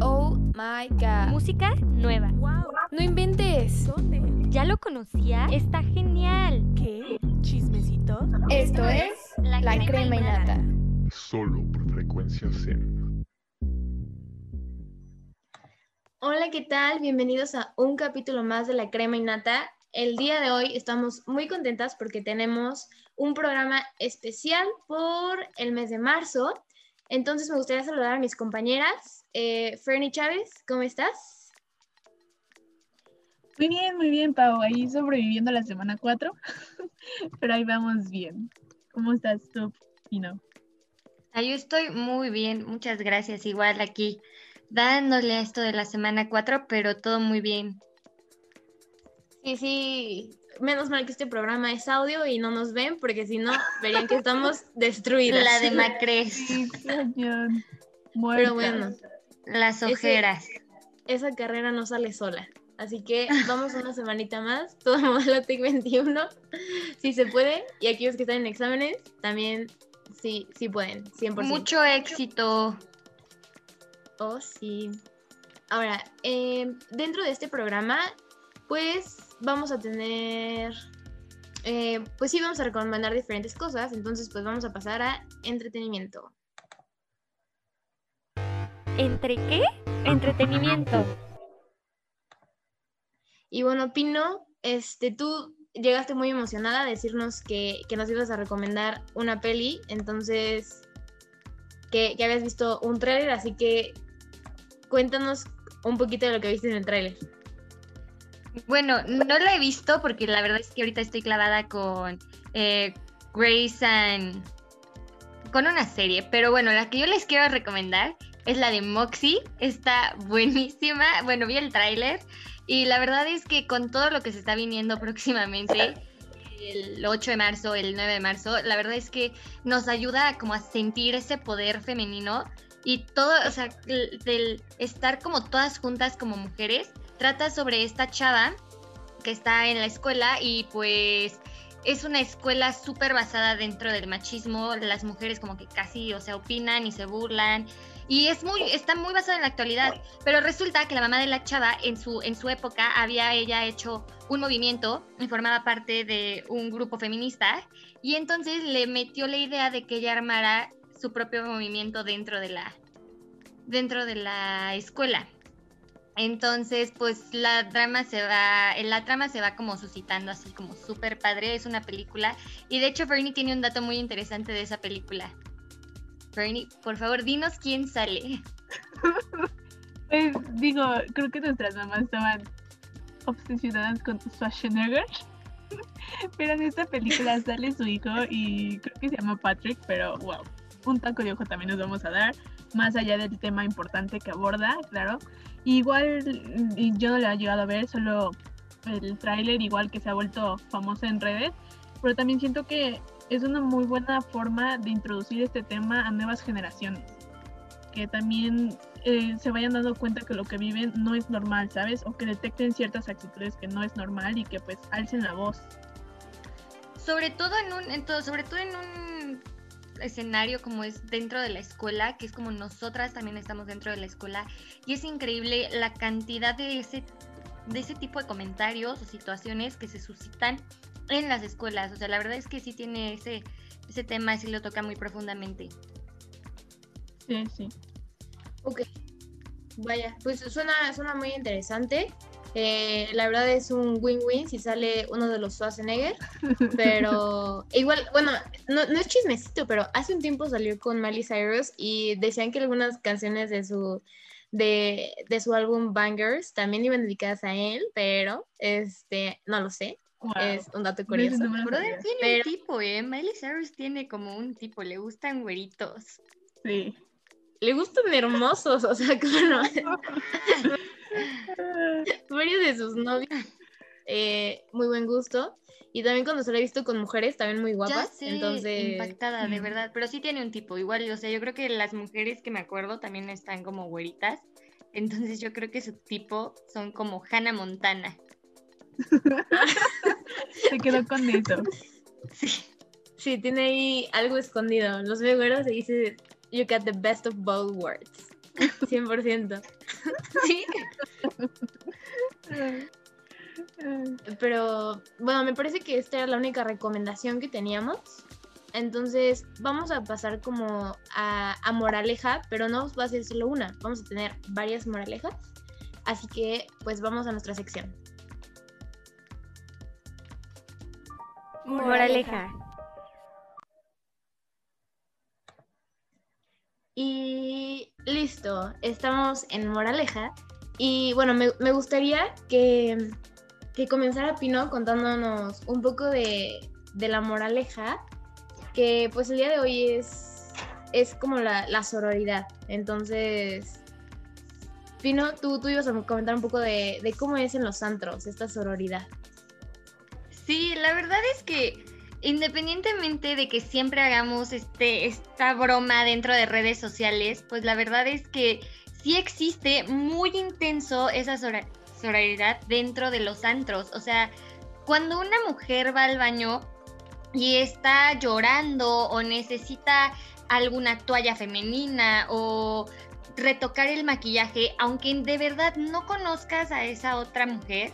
Oh my god. Música nueva. Wow. No inventes. ¿Dónde? ¿Ya lo conocía? Está genial. ¿Qué? ¿Chismecito? Esto es La, crema, y nata. Solo por frecuencia Zen. Hola, ¿qué tal? Bienvenidos a un capítulo más de La crema y nata. El día de hoy estamos muy contentas porque tenemos un programa especial por el mes de marzo. Entonces me gustaría saludar a mis compañeras. Eh, Fernie Chávez, ¿cómo estás? Muy bien, muy bien, Pau. Ahí sobreviviendo la semana 4, pero ahí vamos bien. ¿Cómo estás tú, Pino? Ah, yo estoy muy bien, muchas gracias. Igual aquí dándole a esto de la semana 4, pero todo muy bien. Sí, sí. Menos mal que este programa es audio y no nos ven, porque si no, verían que estamos destruidas. La de Macres, Sí. Pero bueno, las ojeras. esa carrera no sale sola. Así que vamos una semanita más, todo modelo TIC 21, si se puede. Y aquellos que están en exámenes, también sí, sí pueden, 100%. Mucho éxito. Oh, sí. Ahora, eh, dentro de este programa, pues vamos a tener, eh, pues sí, vamos a recomendar diferentes cosas. Entonces, pues vamos a pasar a entretenimiento. ¿Entre qué? Entretenimiento. Y bueno, Pino, este, tú llegaste muy emocionada a decirnos que, que nos ibas a recomendar una peli, entonces, que, que habías visto un tráiler, así que cuéntanos un poquito de lo que viste en el tráiler. Bueno, no la he visto porque la verdad es que ahorita estoy clavada con eh, Grace and... con una serie, pero bueno, la que yo les quiero recomendar es la de Moxie, está buenísima, bueno, vi el tráiler y la verdad es que con todo lo que se está viniendo próximamente, el 8 de marzo, el 9 de marzo, la verdad es que nos ayuda como a sentir ese poder femenino y todo, o sea, el- del estar como todas juntas como mujeres, trata sobre esta chava que está en la escuela y pues es una escuela súper basada dentro del machismo, las mujeres como que casi, o sea, opinan y se burlan. Y es muy, está muy basada en la actualidad, pero resulta que la mamá de la chava en su, en su época había ella hecho un movimiento y formaba parte de un grupo feminista. Y entonces le metió la idea de que ella armara su propio movimiento dentro de la, dentro de la escuela. Entonces, pues la trama se va, la trama se va como suscitando así como súper padre, es una película. Y de hecho, Bernie tiene un dato muy interesante de esa película. Bernie, por favor, dinos quién sale. Pues digo, creo que nuestras mamás estaban obsesionadas con Schwarzenegger. Pero en esta película sale su hijo y creo que se llama Patrick, pero wow, un taco de ojo también nos vamos a dar, más allá del tema importante que aborda, claro. Igual yo no la he llegado a ver, solo el tráiler, igual que se ha vuelto famosa en redes, pero también siento que es una muy buena forma de introducir este tema a nuevas generaciones, que también eh, se vayan dando cuenta que lo que viven no es normal, ¿sabes? O que detecten ciertas actitudes que no es normal y que pues alcen la voz. Sobre todo en un, en todo, sobre todo en un escenario como es dentro de la escuela, que es como nosotras también estamos dentro de la escuela, y es increíble la cantidad de ese, de ese tipo de comentarios o situaciones que se suscitan en las escuelas. O sea, la verdad es que sí tiene ese, ese tema, sí lo toca muy profundamente. Sí, sí. Ok. Vaya, pues suena, suena muy interesante. Eh, la verdad es un win-win si sale uno de los Schwarzenegger, pero igual, bueno, no, no es chismecito, pero hace un tiempo salió con Miley Cyrus y decían que algunas canciones de su de, de su álbum Bangers también iban dedicadas a él, pero este, no lo sé, Wow. es un dato curioso. no Brother, tiene Pero- un tipo, ¿eh? Miley Cyrus tiene como un tipo, le gustan güeritos. Sí. Le gustan hermosos, o sea, como no, varios de sus novios, eh, muy buen gusto. Y también cuando se lo he visto con mujeres, también muy Ya guapas. sé, entonces, impactada, de mm. verdad. Pero sí tiene un tipo, igual, o sea, yo creo que las mujeres que me acuerdo también están como güeritas. Entonces yo creo que su tipo son como Hannah Montana. Se quedó con eso. sí, tiene ahí algo escondido. Los veo güeros y dice, you got the best of both worlds. 100%. Sí. Pero bueno, me parece que esta era la única recomendación que teníamos. Entonces vamos a pasar como a, a moraleja, pero no va a ser solo una, vamos a tener varias moralejas. Así que pues vamos a nuestra sección. Moraleja. Y listo, estamos en moraleja. Y bueno, me, me gustaría que, que comenzara Pino contándonos un poco de, de la moraleja, que pues el día de hoy es, es como la, la sororidad. Entonces, Pino, tú, tú ibas a comentar un poco de, de cómo es en los antros esta sororidad. Sí, la verdad es que independientemente de que siempre hagamos este, esta broma dentro de redes sociales, pues la verdad es que sí existe muy intenso esa sororidad dentro de los antros. O sea, cuando una mujer va al baño y está llorando o necesita alguna toalla femenina o retocar el maquillaje, aunque de verdad no conozcas a esa otra mujer,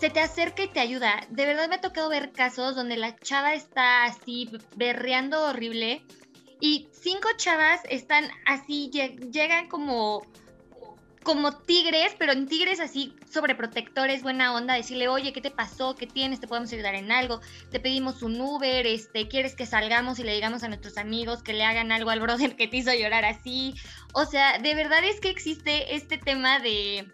se te acerca y te ayuda. De verdad me ha tocado ver casos donde la chava está así berreando horrible y cinco chavas están así, lle- llegan como como tigres, pero en tigres así sobreprotectores, buena onda, decirle, oye, ¿qué te pasó? ¿Qué tienes? ¿Te podemos ayudar en algo? Te pedimos un Uber, este, ¿quieres que salgamos y le digamos a nuestros amigos que le hagan algo al brother que te hizo llorar así? O sea, de verdad es que existe este tema de,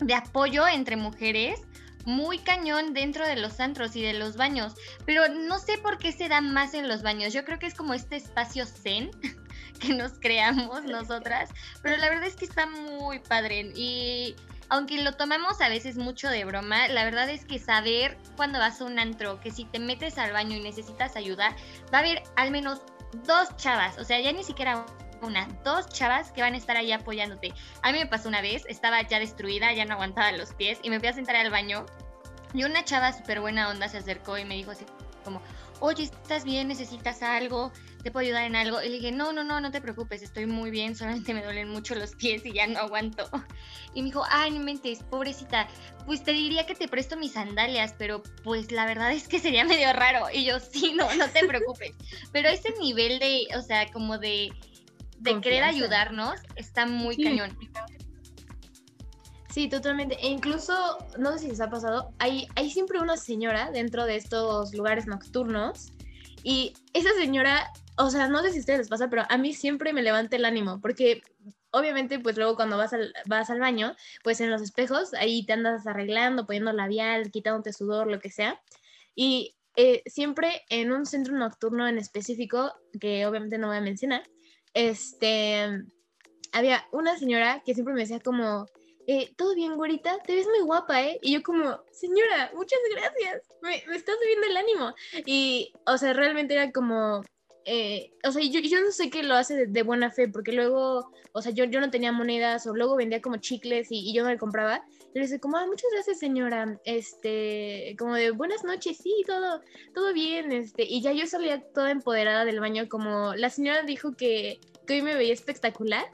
de apoyo entre mujeres muy cañón dentro de los antros y de los baños, pero no sé por qué se da más en los baños. Yo creo que es como este espacio zen que nos creamos nosotras, pero la verdad es que está muy padre y aunque lo tomamos a veces mucho de broma, la verdad es que saber cuando vas a un antro que si te metes al baño y necesitas ayuda, va a haber al menos dos chavas, o sea, ya ni siquiera una, dos chavas que van a estar ahí apoyándote. A mí me pasó una vez, estaba ya destruida, ya no aguantaba los pies y me fui a sentar al baño y una chava súper buena onda se acercó y me dijo así como, oye, ¿estás bien? ¿Necesitas algo? ¿Te puedo ayudar en algo? Y le dije, no, no, no, no te preocupes, estoy muy bien, solamente me duelen mucho los pies y ya no aguanto. Y me dijo, ay, no mentes, pobrecita, pues te diría que te presto mis sandalias, pero pues la verdad es que sería medio raro. Y yo, sí, no, no te preocupes. Pero ese nivel de, o sea, como de, de querer ayudarnos está muy Sí. cañón. Sí, totalmente. E incluso, no sé si les ha pasado, hay, hay siempre una señora dentro de estos lugares nocturnos y esa señora, o sea, no sé si a ustedes les pasa, pero a mí siempre me levanta el ánimo porque obviamente pues luego cuando vas al, vas al baño, pues en los espejos ahí te andas arreglando, poniendo labial, quitándote sudor, lo que sea. Y eh, siempre en un centro nocturno en específico, que obviamente no voy a mencionar, este, había una señora que siempre me decía como, eh, ¿todo bien, güerita? Te ves muy guapa, ¿eh? Y yo como, señora, muchas gracias, me, me está subiendo el ánimo. Y, o sea, realmente era como, eh, o sea, yo, yo no sé qué lo hace de, de buena fe, porque luego, o sea, yo, yo no tenía monedas o luego vendía como chicles y, y yo no le compraba. Y le dice como, ah, muchas gracias, señora, este, como de buenas noches, sí, todo, todo bien, este, y ya yo salía toda empoderada del baño, como la señora dijo que, que hoy me veía espectacular.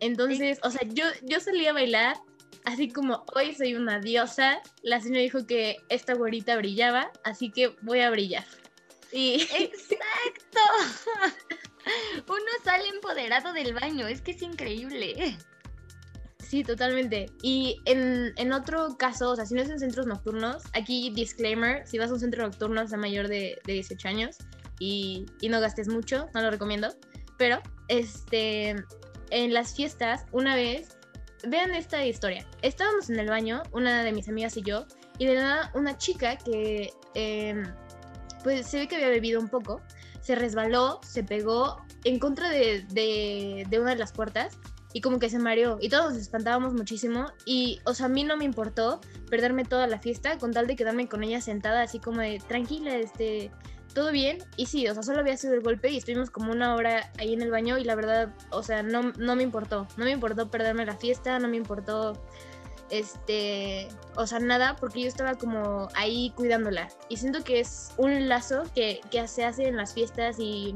Entonces, o sea, yo, yo salí a bailar así como hoy soy una diosa. La señora dijo que esta güerita brillaba, así que voy a brillar. Y Exacto. Uno sale empoderado del baño, es que es increíble. sí, totalmente. Y en, en otro caso, o sea, si no es en centros nocturnos, aquí disclaimer, si vas a un centro nocturno, sea mayor de, de 18 años y, y no gastes mucho, no lo recomiendo. Pero, este, en las fiestas, una vez, vean esta historia. Estábamos en el baño, una de mis amigas y yo, y de nada una chica que, em, pues se ve que había bebido un poco, se resbaló, se pegó en contra de, de, de una de las puertas y como que se mareó y todos nos espantábamos muchísimo y, o sea, a mí no me importó perderme toda la fiesta con tal de quedarme con ella sentada así como de tranquila, este, todo bien y sí, o sea, solo había sido el golpe y estuvimos como una hora ahí en el baño y la verdad, o sea, no, no me importó, no me importó perderme la fiesta, no me importó, este, o sea, nada, porque yo estaba como ahí cuidándola y siento que es un lazo que, que se hace en las fiestas y,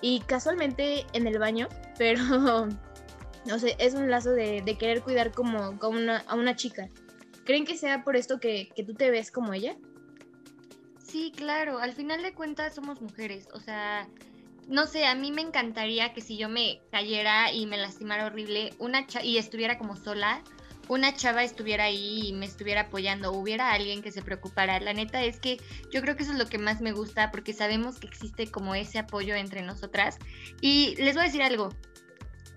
y casualmente en el baño, pero o sea, es un lazo de, de querer cuidar como, como una, a una chica. ¿Creen que sea por esto que, que tú te ves como ella? Sí, claro, al final de cuentas somos mujeres, o sea, no sé, a mí me encantaría que si yo me cayera y me lastimara horrible, una cha- y estuviera como sola, una chava estuviera ahí y me estuviera apoyando, hubiera alguien que se preocupara. La neta es que yo creo que eso es lo que más me gusta porque sabemos que existe como ese apoyo entre nosotras. Y les voy a decir algo,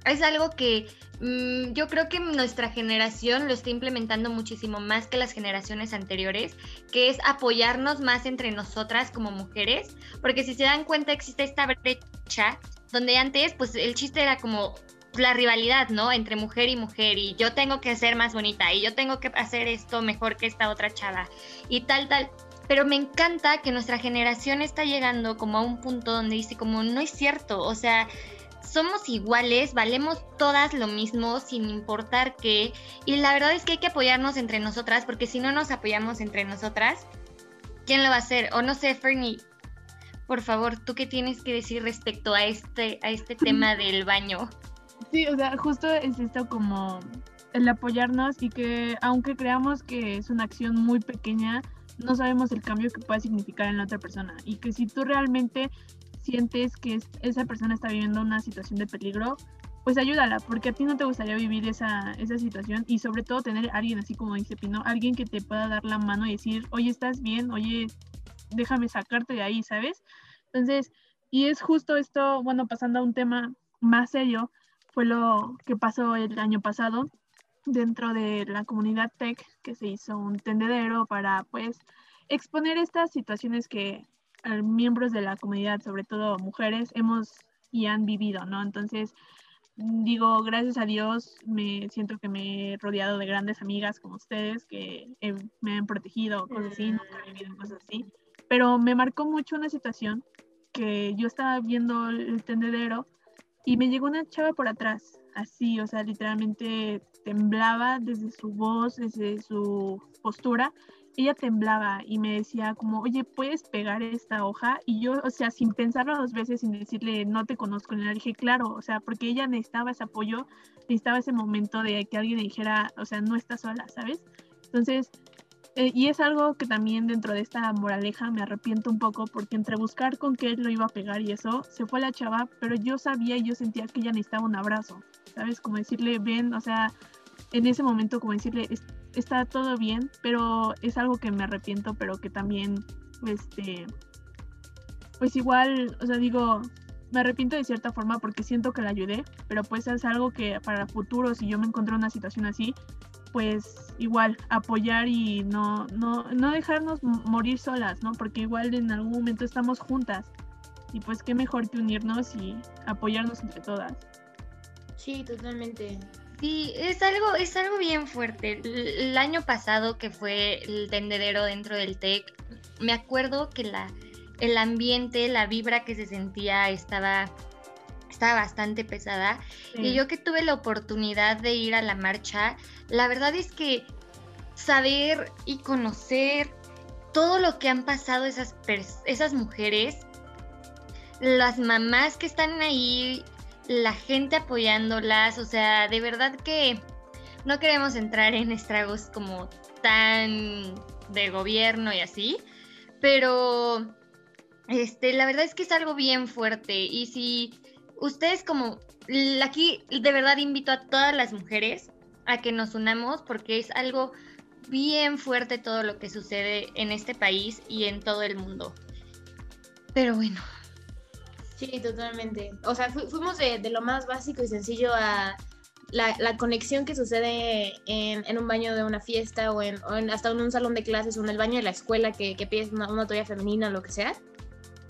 es algo que mm, yo creo que nuestra generación lo está implementando muchísimo más que las generaciones anteriores, que es apoyarnos más entre nosotras como mujeres, porque si se dan cuenta existe esta brecha donde antes pues el chiste era como la rivalidad, ¿no? Entre mujer y mujer y yo tengo que ser más bonita y yo tengo que hacer esto mejor que esta otra chava y tal, tal. Pero me encanta que nuestra generación está llegando como a un punto donde dice como no es cierto, o sea, somos iguales, valemos todas lo mismo sin importar qué. Y la verdad es que hay que apoyarnos entre nosotras, porque si no nos apoyamos entre nosotras, ¿quién lo va a hacer? O no sé, Fernie, por favor, ¿tú qué tienes que decir respecto a este, a este tema del baño? Sí, o sea, justo es esto como el apoyarnos y que aunque creamos que es una acción muy pequeña, no sabemos el cambio que puede significar en la otra persona. Y que si tú realmente sientes que es- esa persona está viviendo una situación de peligro, pues ayúdala, porque a ti no te gustaría vivir esa, esa situación y sobre todo tener a alguien así como dice Pino, alguien que te pueda dar la mano y decir, oye, ¿estás bien? Oye, déjame sacarte de ahí, ¿sabes? Entonces, y es justo esto, bueno, pasando a un tema más serio, fue lo que pasó el año pasado dentro de la comunidad tech, que se hizo un tendedero para, pues, exponer estas situaciones que eh, miembros de la comunidad, sobre todo mujeres, hemos y han vivido, ¿no? Entonces, mm, digo, gracias a Dios, me siento que me he rodeado de grandes amigas como ustedes que eh, me han protegido, cosas así, nunca he vivido cosas así. Pero me marcó mucho una situación que yo estaba viendo el tendedero y me llegó una chava por atrás, así, o sea, literalmente temblaba desde su voz, desde su postura. Ella temblaba y me decía como, oye, ¿puedes pegar esta hoja? Y yo, o sea, sin pensarlo dos veces, sin decirle, no te conozco, le dije, claro, o sea, porque ella necesitaba ese apoyo, necesitaba ese momento de que alguien le dijera, o sea, no estás sola, ¿sabes? Entonces, eh, y es algo que también dentro de esta moraleja me arrepiento un poco porque entre buscar con qué lo iba a pegar y eso, se fue la chava, pero yo sabía y yo sentía que ella necesitaba un abrazo, ¿sabes? Como decirle, ven, o sea, en ese momento como decirle, "Es- está todo bien, pero es algo que me arrepiento, pero que también, este, pues igual, o sea, digo, me arrepiento de cierta forma porque siento que la ayudé, pero pues es algo que para futuro, si yo me encontré en una situación así, pues igual apoyar y no, no, no dejarnos morir solas, ¿no? Porque igual en algún momento estamos juntas y pues qué mejor que unirnos y apoyarnos entre todas. Sí, totalmente. Sí, es algo, es algo bien fuerte. El, el año pasado que fue el tendedero dentro del TEC, me acuerdo que la, el ambiente, la vibra que se sentía estaba, estaba bastante pesada. Y yo que tuve la oportunidad de ir a la marcha, la verdad es que saber y conocer todo lo que han pasado esas, esas mujeres, las mamás que están ahí, la gente apoyándolas, o sea, de verdad que no queremos entrar en estragos como tan de gobierno y así, pero este, la verdad es que es algo bien fuerte y si ustedes como aquí de verdad invito a todas las mujeres a que nos unamos porque es algo bien fuerte todo lo que sucede en este país y en todo el mundo. Pero bueno, Sí, totalmente. O sea, fu- fuimos de, de lo más básico y sencillo a la, conexión que sucede en, un baño de una fiesta o, en, hasta en un salón de clases o en el baño de la escuela que, que pides una, una toalla femenina o lo que sea,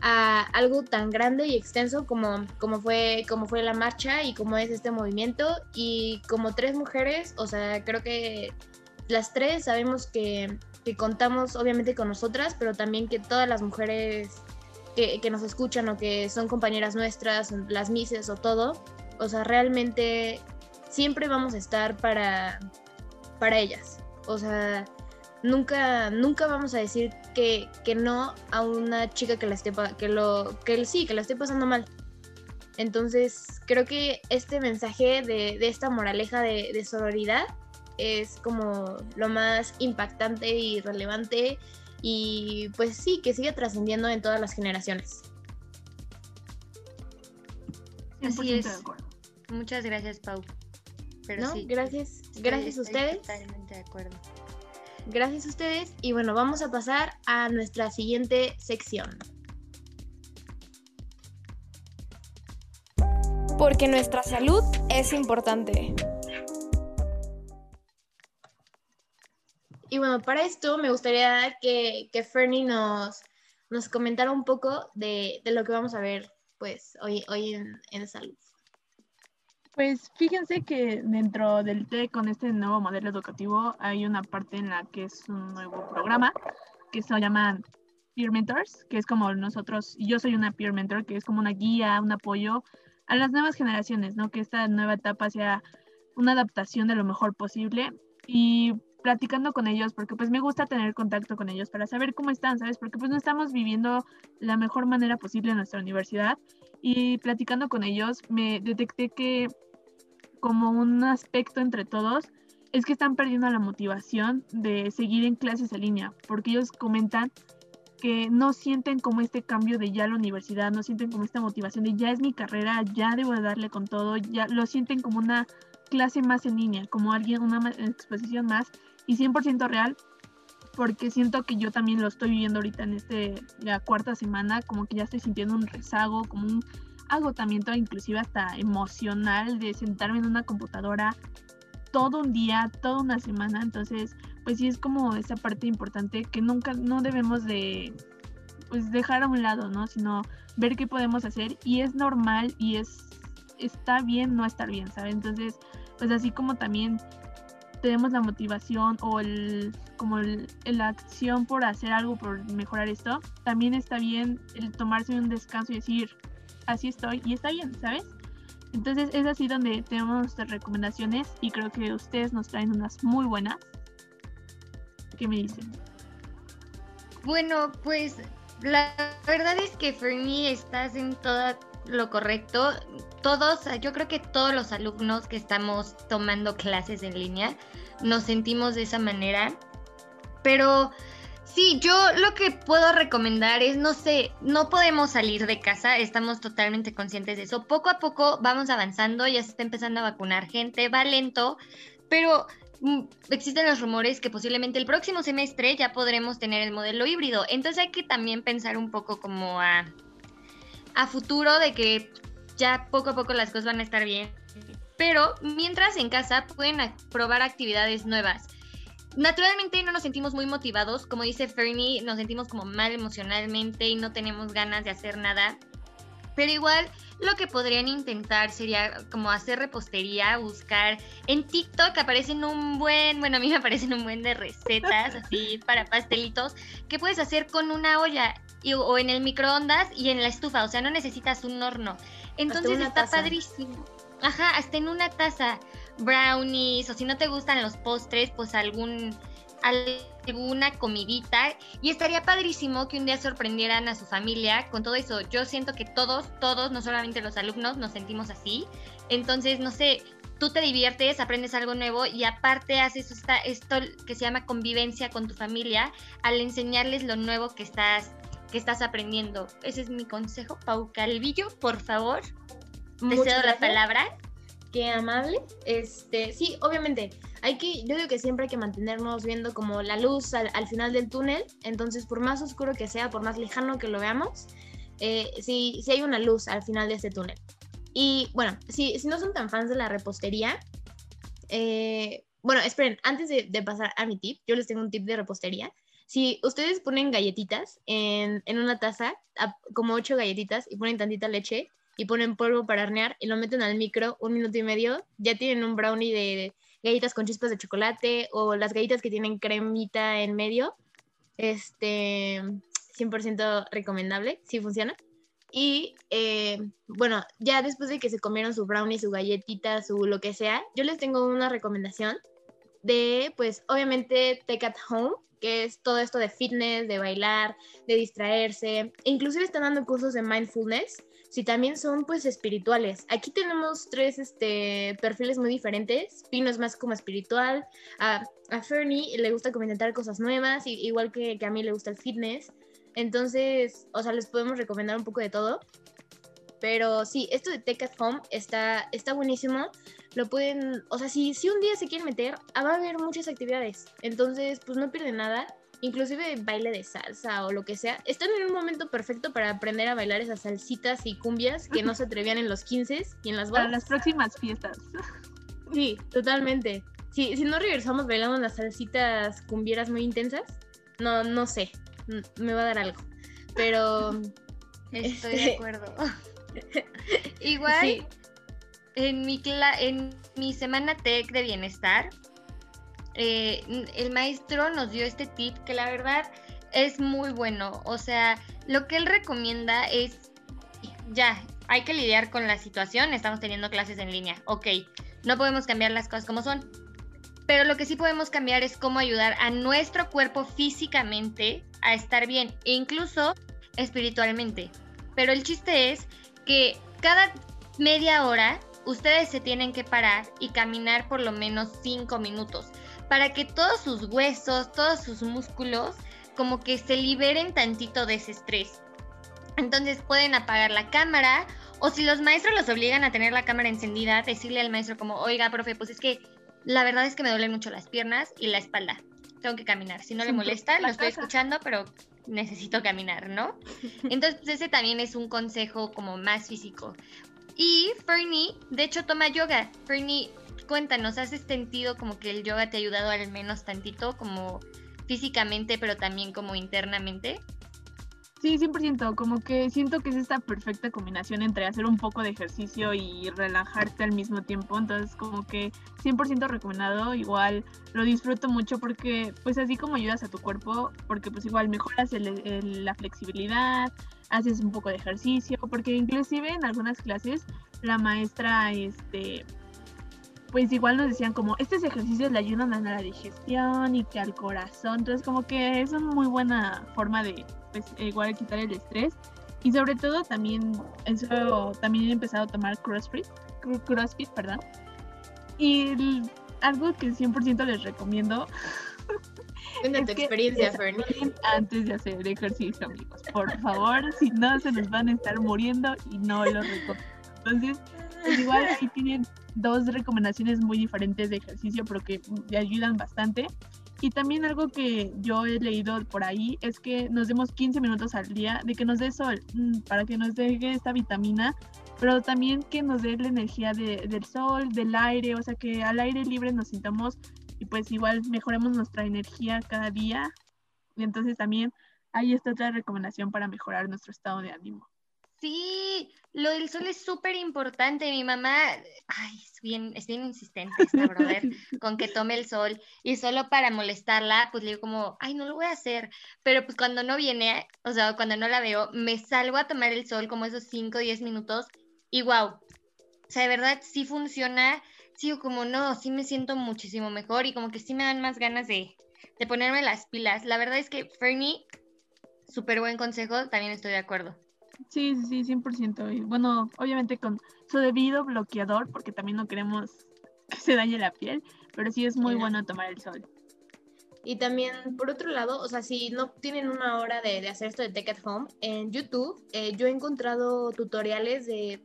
a algo tan grande y extenso como, como, fue, como fue la marcha y como es este movimiento. Y como tres mujeres, o sea, creo que las tres sabemos que, que contamos obviamente con nosotras, pero también que todas las mujeres que, que nos escuchan o que son compañeras nuestras, las mises o todo, o sea, realmente siempre vamos a estar para, para ellas. O sea, nunca, nunca vamos a decir que, que no a una chica que la esté que lo, que sí, que la esté pasando mal. Entonces, creo que este mensaje de, de esta moraleja de, de sororidad es como lo más impactante y relevante y pues sí, que sigue trascendiendo en todas las generaciones. 100% Así es. de acuerdo. Muchas gracias, Pau. Pero ¿No? sí, Gracias, estoy- gracias a ustedes. Totalmente de acuerdo. Gracias a ustedes. Y bueno, vamos a pasar a nuestra siguiente sección. Porque nuestra salud es importante. Y bueno, para esto me gustaría que, que Fernie nos, nos comentara un poco de, de lo que vamos a ver pues hoy, hoy en, en salud. Pues fíjense que dentro del TEC con este nuevo modelo educativo hay una parte en la que es un nuevo programa que se llama Peer Mentors, que es como nosotros, yo soy una Peer Mentor, que es como una guía, un apoyo a las nuevas generaciones, ¿no? Que esta nueva etapa sea una adaptación de lo mejor posible y platicando con ellos, porque pues me gusta tener contacto con ellos para saber cómo están, ¿sabes? Porque pues no estamos viviendo la mejor manera posible en nuestra universidad y platicando con ellos me detecté que como un aspecto entre todos es que están perdiendo la motivación de seguir en clases en línea, porque ellos comentan que no sienten como este cambio de ya la universidad, no sienten como esta motivación de ya es mi carrera, ya debo de darle con todo, ya lo sienten como una clase más en línea, como alguien, una exposición más y 100% real, porque siento que yo también lo estoy viviendo ahorita en este, la cuarta semana, como que ya estoy sintiendo un rezago, como un agotamiento inclusive hasta emocional de sentarme en una computadora todo un día, toda una semana, entonces pues sí es como esa parte importante que nunca, no debemos de pues dejar a un lado, ¿no? Sino ver qué podemos hacer y es normal y es, está bien no estar bien, ¿sabes? Entonces pues así como también tenemos la motivación o el como el, la acción por hacer algo por mejorar esto, también está bien el tomarse un descanso y decir, así estoy y está bien, ¿sabes? Entonces es así donde tenemos nuestras recomendaciones y creo que ustedes nos traen unas muy buenas. ¿Qué me dicen? Bueno, pues la verdad es que Fernie estás en todo lo correcto. Todos, yo creo que todos los alumnos que estamos tomando clases en línea nos sentimos de esa manera. Pero sí, yo lo que puedo recomendar es, no sé, no podemos salir de casa, estamos totalmente conscientes de eso. Poco a poco vamos avanzando, ya se está empezando a vacunar gente, va lento, pero mm, existen los rumores que posiblemente el próximo semestre ya podremos tener el modelo híbrido. Entonces hay que también pensar un poco como a, a futuro de que ya poco a poco las cosas van a estar bien. Pero mientras en casa pueden probar actividades nuevas. Naturalmente no nos sentimos muy motivados, como dice Fernie, nos sentimos como mal emocionalmente y no tenemos ganas de hacer nada. Pero igual lo que podrían intentar sería como hacer repostería, buscar en TikTok aparecen un buen, bueno, a mí me aparecen un buen de recetas así para pastelitos que puedes hacer con una olla y- o en el microondas y en la estufa, o sea, no necesitas un horno. Entonces está taza. padrísimo. Ajá, hasta en una taza, brownies o si no te gustan los postres, pues algún alguna comidita y estaría padrísimo que un día sorprendieran a su familia con todo eso. Yo siento que todos, todos, no solamente los alumnos, nos sentimos así. Entonces, no sé, tú te diviertes, aprendes algo nuevo y aparte haces esta- esto que se llama convivencia con tu familia al enseñarles lo nuevo que estás que estás aprendiendo. Ese es mi consejo, Pau Calvillo, por favor. Te cedo la palabra. Qué amable. Este, sí, obviamente, hay que, yo digo que siempre hay que mantenernos viendo como la luz al, al final del túnel. Entonces, por más oscuro que sea, por más lejano que lo veamos, eh, sí, hay una luz al final de este túnel. Y bueno, si, si no son tan fans de la repostería, eh, bueno, esperen, antes de, de pasar a mi tip, yo les tengo un tip de repostería. Si ustedes ponen galletitas en, en una taza, como ocho galletitas, y ponen tantita leche, y ponen polvo para hornear y lo meten al micro un minuto y medio, ya tienen un brownie de galletas con chispas de chocolate o las galletas que tienen cremita en medio. Este, 100% recomendable, sí funciona. Y eh, bueno, ya después de que se comieron su brownie, su galletita, su lo que sea, yo les tengo una recomendación de, pues, obviamente, Take at Home, que es todo esto de fitness, de bailar, de distraerse. Inclusive están dando cursos de mindfulness si también son pues espirituales. Aquí tenemos tres este, perfiles muy diferentes. Pino es más como espiritual, a, a Fernie le gusta como cosas nuevas, igual que, que a mí le gusta el fitness. Entonces, o sea, les podemos recomendar un poco de todo. Pero sí, esto de Take at Home está, está buenísimo. Lo pueden, o sea, si, si un día se quieren meter, ah, va a haber muchas actividades. Entonces, pues no pierden nada. Inclusive baile de salsa o lo que sea. Están en un momento perfecto para aprender a bailar esas salsitas y cumbias que no se atrevían en los 15 y en las Para bodas. las próximas fiestas. Sí, totalmente. Si, si no regresamos bailando las salsitas cumbieras muy intensas, no, no sé, me va a dar algo. Pero Estoy Este- de acuerdo. Igual, sí, en mi, cla- en mi semana tech de bienestar, eh, el maestro nos dio este tip que la verdad es muy bueno. O sea, lo que él recomienda es, ya, hay que lidiar con la situación, estamos teniendo clases en línea, ok, no podemos cambiar las cosas como son. Pero lo que sí podemos cambiar es cómo ayudar a nuestro cuerpo físicamente a estar bien, e incluso espiritualmente. Pero el chiste es que cada media hora ustedes se tienen que parar y caminar por lo menos 5 minutos para que todos sus huesos, todos sus músculos como que se liberen tantito de ese estrés. Entonces pueden apagar la cámara o si los maestros los obligan a tener la cámara encendida, decirle al maestro como, oiga, profe, pues es que la verdad es que me duelen mucho las piernas y la espalda. Tengo que caminar. Si no le molesta, lo estoy escuchando, pero necesito caminar, ¿no? Entonces, pues, ese también es un consejo como más físico. Y Fernie, de hecho, toma yoga. Fernie, cuéntanos, ¿has sentido como que el yoga te ha ayudado al menos tantito, como físicamente, pero también como internamente? Sí, 100%, como que siento que es esta perfecta combinación entre hacer un poco de ejercicio y relajarte al mismo tiempo, entonces como que 100% recomendado, igual lo disfruto mucho porque pues así como ayudas a tu cuerpo, porque pues igual mejoras el- la flexibilidad, haces un poco de ejercicio, porque inclusive en algunas clases la maestra, este, pues igual nos decían como, estos ejercicios le ayudan a la digestión y que al corazón, entonces como que es una muy buena forma de, pues igual quitar el estrés. Y sobre todo también, eso también he empezado a tomar CrossFit, cro- CrossFit, perdón. Y el- algo que 100% les recomiendo es tu experiencia, Fernie. antes de hacer ejercicio, amigos. Por favor, si no, se nos van a estar muriendo y no lo recomiendo. Entonces, pues igual ahí tienen dos recomendaciones muy diferentes de ejercicio, pero que le ayudan bastante. Y también algo que yo he leído por ahí es que nos demos 15 minutos al día de que nos dé sol, mm, para que nos dé esta vitamina, pero también que nos dé la energía de- del sol, del aire, o sea que al aire libre nos sintamos y pues igual mejoremos nuestra energía cada día. Y entonces también ahí está otra recomendación para mejorar nuestro estado de ánimo. Sí, lo del sol es súper importante. Mi mamá, ay, es bien, es bien insistente esta brother con que tome el sol y solo para molestarla, pues le digo como, ay, no lo voy a hacer. Pero pues cuando no viene, o sea, cuando no la veo, me salgo a tomar el sol como esos 5 o 10 minutos y wow, o sea, de verdad sí funciona. Sigo como, no, sí me siento muchísimo mejor y como que sí me dan más ganas de, de ponerme las pilas. La verdad es que Fernie, súper buen consejo, también estoy de acuerdo. Sí, sí, sí, 100%. Y bueno, obviamente con su debido bloqueador, porque también no queremos que se dañe la piel, pero sí es muy Sí, no. bueno tomar el sol. Y también, por otro lado, o sea, si no tienen una hora de, de hacer esto de Take at Home, en YouTube eh, yo he encontrado tutoriales de,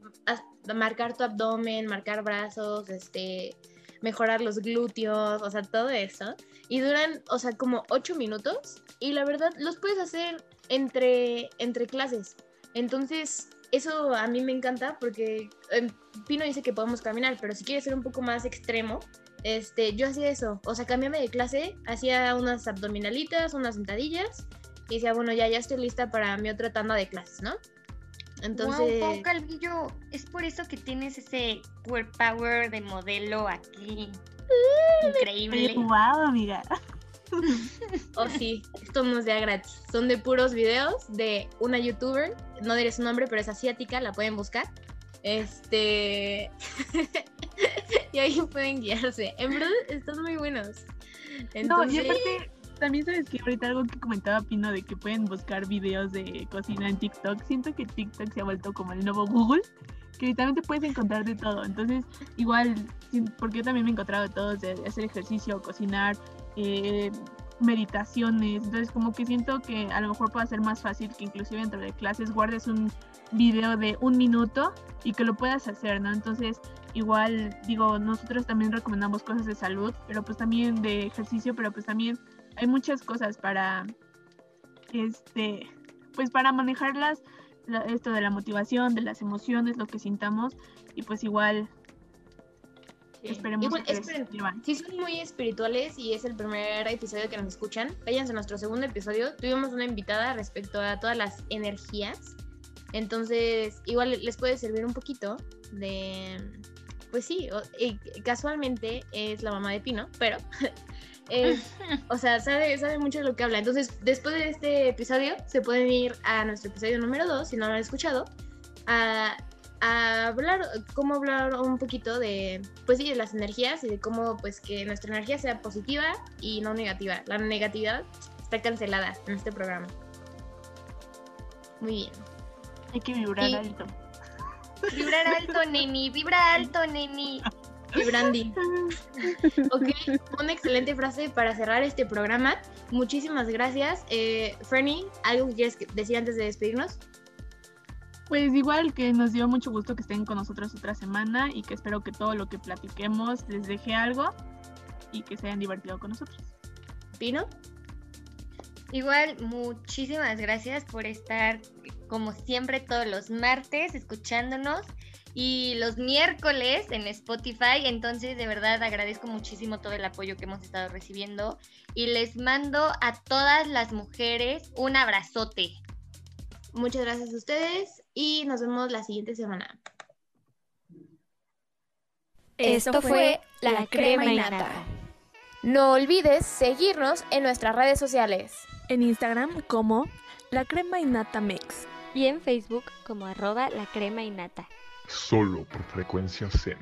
de marcar tu abdomen, marcar brazos, este, mejorar los glúteos, o sea, todo eso. Y duran, o sea, como 8 minutos. Y la verdad, los puedes hacer entre, entre clases. Entonces, eso a mí me encanta porque em, Pino dice que podemos caminar, pero si quieres ser un poco más extremo, este, yo hacía eso, o sea, cambiame de clase, hacía unas abdominalitas, unas sentadillas, y decía, bueno, ya, ya estoy lista para mi otra tanda de clases, ¿no? Entonces, Wow, Pau Calvillo, es por eso que tienes ese core power de modelo aquí. Increíble. wow, amiga. oh sí, esto no es de a gratis, son de puros videos de una youtuber, no diré su nombre, pero es asiática, la pueden buscar. Este. y ahí pueden guiarse. En verdad, están muy buenos. No, y Entonces, aparte, también sabes que ahorita algo que comentaba Pino de que pueden buscar videos de cocina en TikTok. Siento que TikTok se ha vuelto como el nuevo Google, que literalmente puedes encontrar de todo. Entonces, igual, porque yo también me he encontrado de todo, de hacer ejercicio, cocinar, eh, meditaciones. Entonces, como que siento que a lo mejor puede ser más fácil que inclusive dentro de clases guardes un video de un minuto y que lo puedas hacer, ¿no? Entonces, igual, digo, nosotros también recomendamos cosas de salud, pero pues también de ejercicio, pero pues también hay muchas cosas para, este, pues para manejarlas, la- esto de la motivación, de las emociones, lo que sintamos, y pues igual. Esperemos Igual, que esperen. Si son muy espirituales y es el primer episodio que nos escuchan, váyanse a nuestro segundo episodio. Tuvimos una invitada respecto a todas las energías. Entonces, igual les puede servir un poquito de... Pues sí, casualmente es la mamá de Pino, pero... es- o sea, sabe, sabe mucho de lo que habla. Entonces, después de este episodio, se pueden ir a nuestro episodio número 2, si no lo han escuchado, a, a hablar, cómo hablar un poquito de, pues sí, de las energías y de cómo, pues, que nuestra energía sea positiva y no negativa. La negatividad está cancelada en este programa. Muy bien. Hay que vibrar Y- alto. Vibrar alto, neni, vibra alto, neni. Y Brandy. Ok, una excelente frase para cerrar este programa. Muchísimas gracias. Eh, Fernie, ¿algo que quieres decir antes de despedirnos? Pues igual que nos dio mucho gusto que estén con nosotros otra semana y que espero que todo lo que platiquemos les deje algo y que se hayan divertido con nosotros. Pino. Igual, muchísimas gracias por estar como siempre todos los martes escuchándonos y los miércoles en Spotify. Entonces, de verdad agradezco muchísimo todo el apoyo que hemos estado recibiendo y les mando a todas las mujeres un abrazote. Muchas gracias a ustedes y nos vemos la siguiente semana. Esto fue La Crema y Nata. No olvides seguirnos en nuestras redes sociales. En Instagram como La Crema y Nata Mix. Y en Facebook como arroba la crema y nata. Solo por frecuencia Zen.